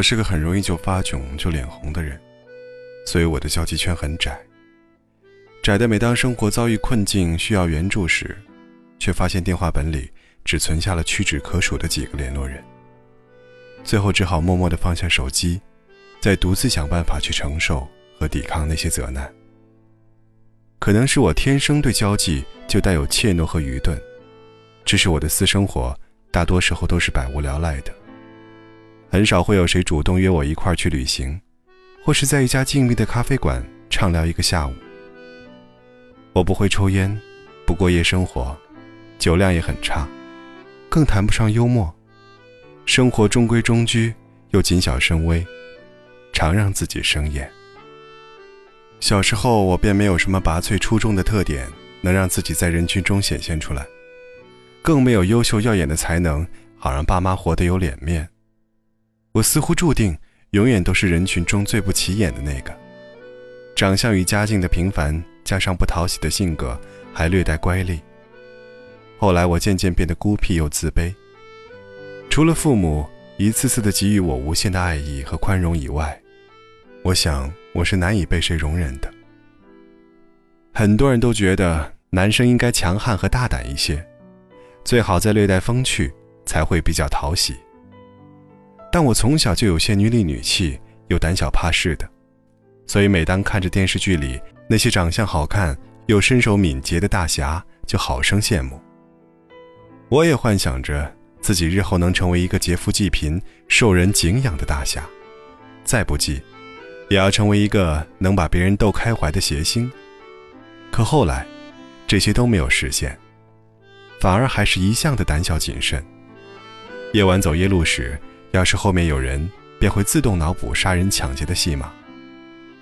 我是个很容易就发窘、就脸红的人，所以我的交际圈很窄。窄的，每当生活遭遇困境需要援助时，却发现电话本里只存下了屈指可数的几个联络人。最后只好默默地放下手机，再独自想办法去承受和抵抗那些责难。可能是我天生对交际就带有怯懦和愚钝，致使我的私生活大多时候都是百无聊赖的。很少会有谁主动约我一块去旅行，或是在一家静谧的咖啡馆畅聊一个下午。我不会抽烟，不过夜生活，酒量也很差，更谈不上幽默。生活中规中矩，又谨小慎微，常让自己生厌。小时候，我便没有什么拔萃出众的特点，能让自己在人群中显现出来，更没有优秀耀眼的才能，好让爸妈活得有脸面。我似乎注定永远都是人群中最不起眼的那个。长相与家境的平凡，加上不讨喜的性格，还略带乖戾。后来，我渐渐变得孤僻又自卑。除了父母一次次的给予我无限的爱意和宽容以外，我想我是难以被谁容忍的。很多人都觉得男生应该强悍和大胆一些，最好再略带风趣，才会比较讨喜。但我从小就有些女里女气又胆小怕事的，所以每当看着电视剧里那些长相好看又身手敏捷的大侠，就好生羡慕。我也幻想着。自己日后能成为一个劫富济贫、受人敬仰的大侠，再不济，也要成为一个能把别人逗开怀的谐星。可后来，这些都没有实现，反而还是一向的胆小谨慎。夜晚走夜路时，要是后面有人，便会自动脑补杀人抢劫的戏码，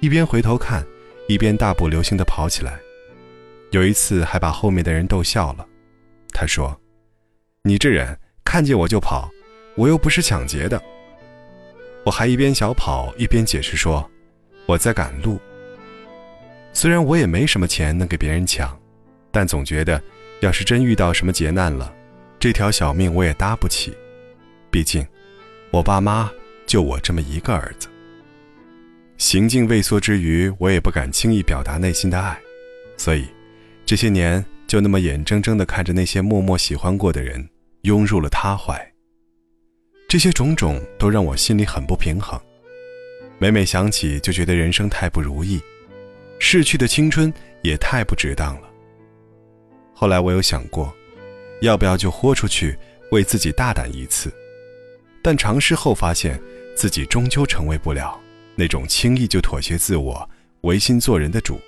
一边回头看，一边大步流星地跑起来。有一次还把后面的人逗笑了，他说：“你这人。”看见我就跑，我又不是抢劫的。我还一边小跑一边解释说，我在赶路。虽然我也没什么钱能给别人抢，但总觉得，要是真遇到什么劫难了，这条小命我也搭不起。毕竟，我爸妈就我这么一个儿子。行径畏缩之余，我也不敢轻易表达内心的爱，所以，这些年就那么眼睁睁地看着那些默默喜欢过的人。拥入了他怀，这些种种都让我心里很不平衡。每每想起，就觉得人生太不如意，逝去的青春也太不值当了。后来我有想过，要不要就豁出去，为自己大胆一次？但尝试后发现，自己终究成为不了那种轻易就妥协自我、违心做人的主。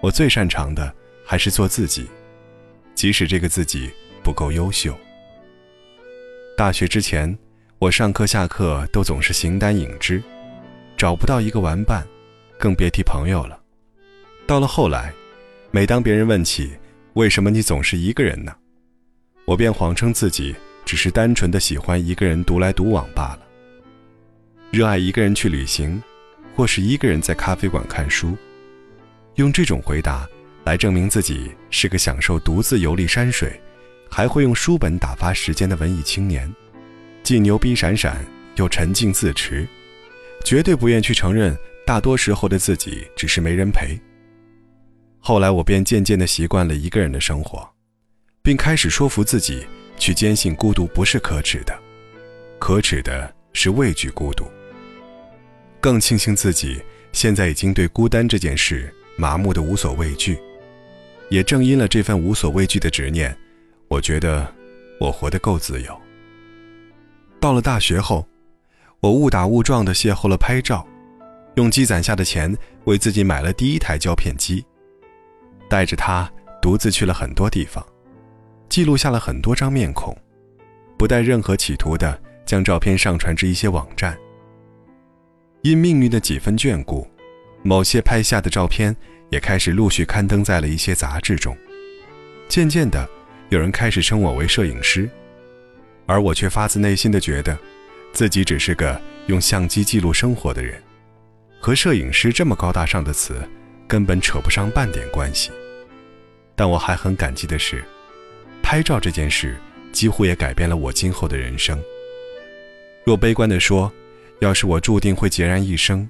我最擅长的还是做自己，即使这个自己。不够优秀。大学之前，我上课下课都总是形单影只，找不到一个玩伴，更别提朋友了。到了后来，每当别人问起为什么你总是一个人呢，我便谎称自己只是单纯的喜欢一个人独来独往罢了。热爱一个人去旅行，或是一个人在咖啡馆看书，用这种回答来证明自己是个享受独自游历山水。还会用书本打发时间的文艺青年，既牛逼闪闪又沉静自持，绝对不愿去承认大多时候的自己只是没人陪。后来我便渐渐地习惯了一个人的生活，并开始说服自己去坚信孤独不是可耻的，可耻的是畏惧孤独。更庆幸自己现在已经对孤单这件事麻木的无所畏惧，也正因了这份无所畏惧的执念。我觉得我活得够自由。到了大学后，我误打误撞地邂逅了拍照，用积攒下的钱为自己买了第一台胶片机，带着它独自去了很多地方，记录下了很多张面孔，不带任何企图的将照片上传至一些网站。因命运的几分眷顾，某些拍下的照片也开始陆续刊登在了一些杂志中，渐渐的。有人开始称我为摄影师，而我却发自内心的觉得，自己只是个用相机记录生活的人，和摄影师这么高大上的词，根本扯不上半点关系。但我还很感激的是，拍照这件事几乎也改变了我今后的人生。若悲观地说，要是我注定会孑然一生，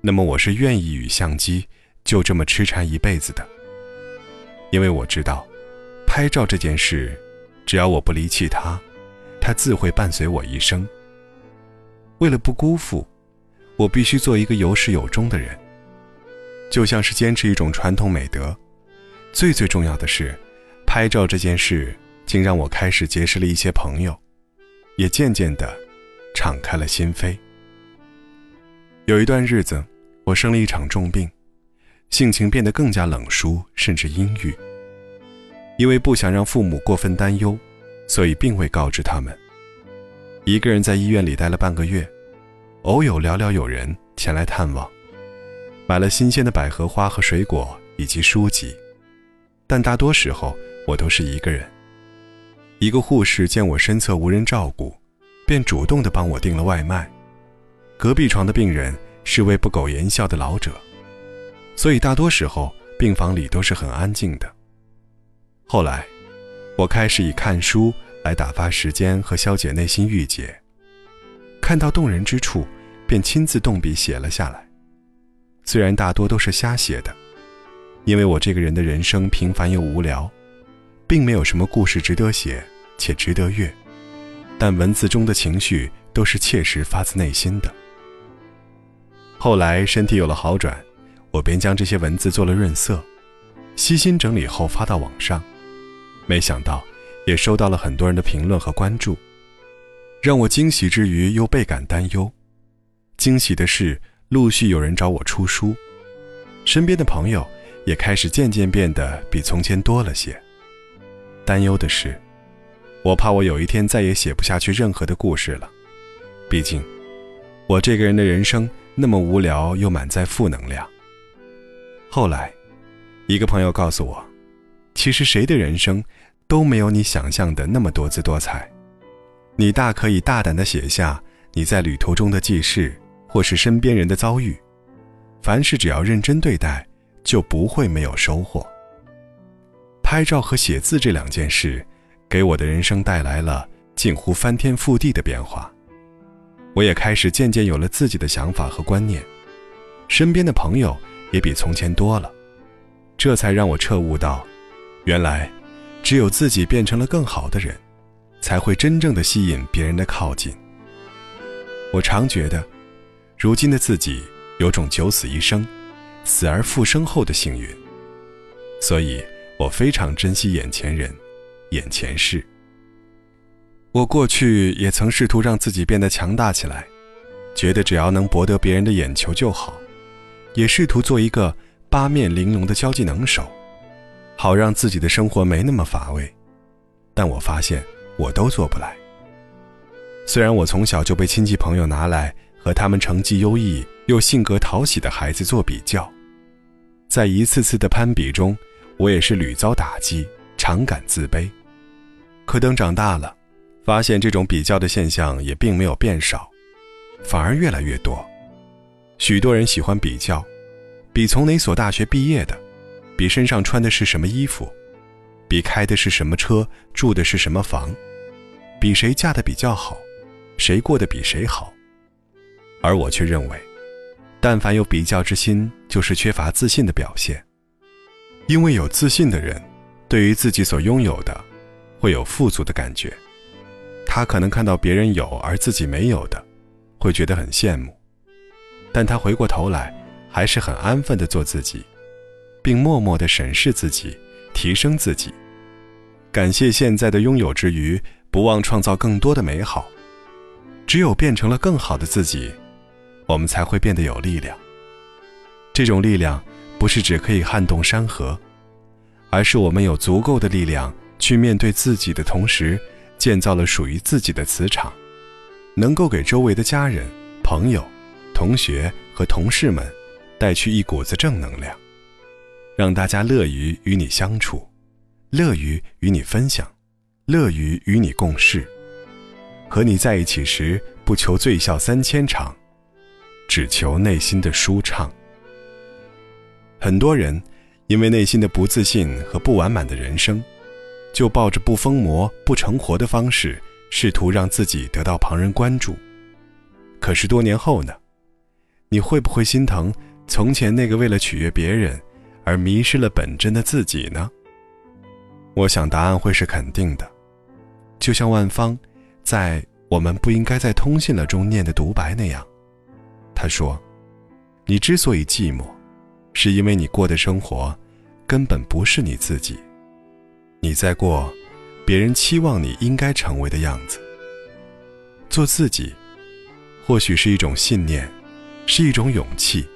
那么我是愿意与相机就这么痴缠一辈子的。因为我知道，拍照这件事，只要我不离弃它，它自会伴随我一生。为了不辜负，我必须做一个有始有终的人。就像是坚持一种传统美德，最最重要的是，拍照这件事，竟让我开始结识了一些朋友，也渐渐的敞开了心扉。有一段日子，我生了一场重病，性情变得更加冷疏，甚至阴郁。因为不想让父母过分担忧，所以并未告知他们。一个人在医院里待了半个月，偶有寥寥有人前来探望，买了新鲜的百合花和水果以及书籍，但大多时候我都是一个人。一个护士见我身侧无人照顾，便主动地帮我订了外卖。隔壁床的病人是位不苟言笑的老者，所以大多时候病房里都是很安静的。后来，我开始以看书来打发时间和消解内心郁结。看到动人之处，便亲自动笔写了下来。虽然大多都是瞎写的，因为我这个人的人生平凡又无聊，并没有什么故事值得写且值得阅，但文字中的情绪都是切实发自内心的。后来身体有了好转，我便将这些文字做了润色，悉心整理后发到网上。没想到，也收到了很多人的评论和关注，让我惊喜之余又倍感担忧。惊喜的是，陆续有人找我出书，身边的朋友也开始渐渐变得比从前多了些。担忧的是，我怕我有一天再也写不下去任何的故事了，毕竟，我这个人的人生。那么无聊又满载负能量。后来，一个朋友告诉我，其实谁的人生都没有你想象的那么多姿多彩。你大可以大胆地写下你在旅途中的记事，或是身边人的遭遇。凡事只要认真对待，就不会没有收获。拍照和写字这两件事，给我的人生带来了近乎翻天覆地的变化。我也开始渐渐有了自己的想法和观念，身边的朋友也比从前多了，这才让我彻悟到，原来，只有自己变成了更好的人，才会真正的吸引别人的靠近。我常觉得，如今的自己有种九死一生、死而复生后的幸运，所以我非常珍惜眼前人、眼前事。我过去也曾试图让自己变得强大起来，觉得只要能博得别人的眼球就好，也试图做一个八面玲珑的交际能手，好让自己的生活没那么乏味。但我发现我都做不来。虽然我从小就被亲戚朋友拿来和他们成绩优异又性格讨喜的孩子做比较，在一次次的攀比中，我也是屡遭打击，常感自卑。可等长大了。发现这种比较的现象也并没有变少，反而越来越多。许多人喜欢比较，比从哪所大学毕业的，比身上穿的是什么衣服，比开的是什么车，住的是什么房，比谁嫁的比较好，谁过得比谁好。而我却认为，但凡有比较之心，就是缺乏自信的表现。因为有自信的人，对于自己所拥有的，会有富足的感觉。他可能看到别人有而自己没有的，会觉得很羡慕，但他回过头来，还是很安分的做自己，并默默的审视自己，提升自己，感谢现在的拥有之余，不忘创造更多的美好。只有变成了更好的自己，我们才会变得有力量。这种力量不是只可以撼动山河，而是我们有足够的力量去面对自己的同时。建造了属于自己的磁场，能够给周围的家人、朋友、同学和同事们带去一股子正能量，让大家乐于与你相处，乐于与你分享，乐于与你共事。和你在一起时，不求醉笑三千场，只求内心的舒畅。很多人因为内心的不自信和不完满的人生。就抱着不疯魔不成活的方式，试图让自己得到旁人关注，可是多年后呢？你会不会心疼从前那个为了取悦别人而迷失了本真的自己呢？我想答案会是肯定的。就像万芳在《我们不应该在通信了》中念的独白那样，他说：“你之所以寂寞，是因为你过的生活根本不是你自己，你在过别人期望你应该成为的样子。做自己，或许是一种信念。”是一种勇气，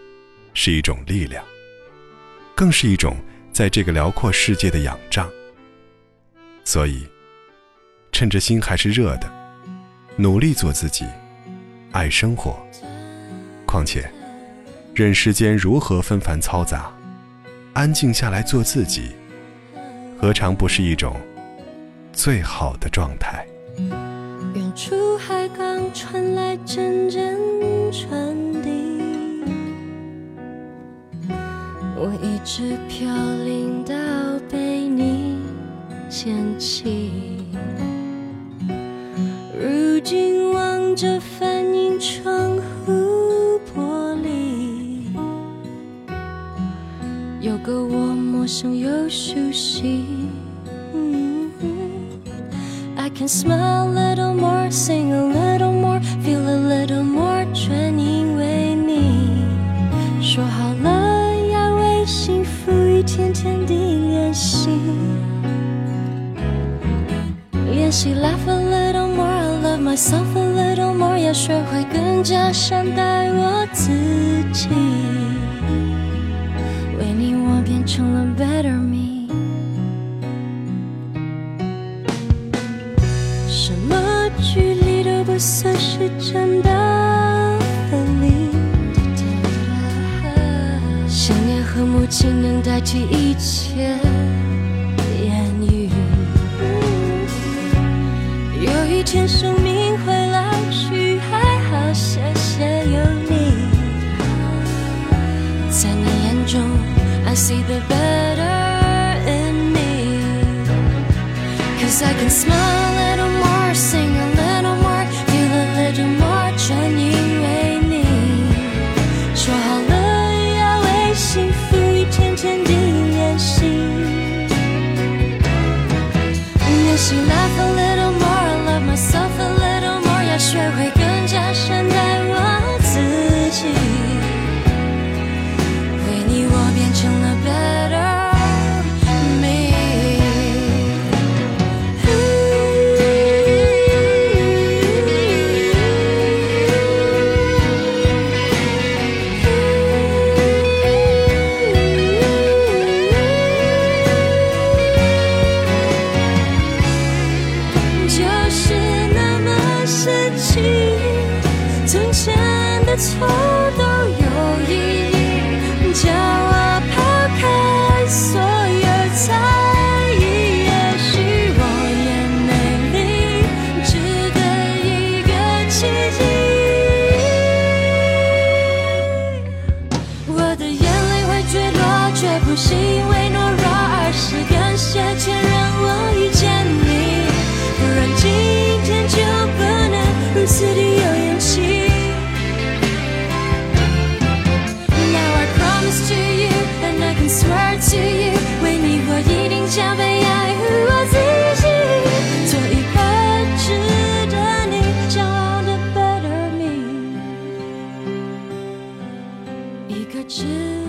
是一种力量，更是一种在这个辽阔世界的仰仗。所以，趁着心还是热的，努力做自己，爱生活。况且，任世间如何纷繁嘈杂，安静下来做自己，何尝不是一种最好的状态？远处海港传来阵阵船。我一直飘零到被你捡起，如今望着 can smile a little more, sing a little more, feel a little more，全因为你说好了。幸福一天天地练习，练习 laugh a little more, love myself a little more，要学会更加善待我自己。为你，我变成了 better me。 母亲能代替一切言语。有一天生命会老去，还好谢谢有你。在你眼中，I see the better in me。Cause I can smile 练习 laugh a little more, I love myself 为懦弱而感谢天让我遇见你不然今天就不能 now i promise to you and i can swear to you 为你我一定加倍爱我自己做一个值得你骄傲的 better me 一个值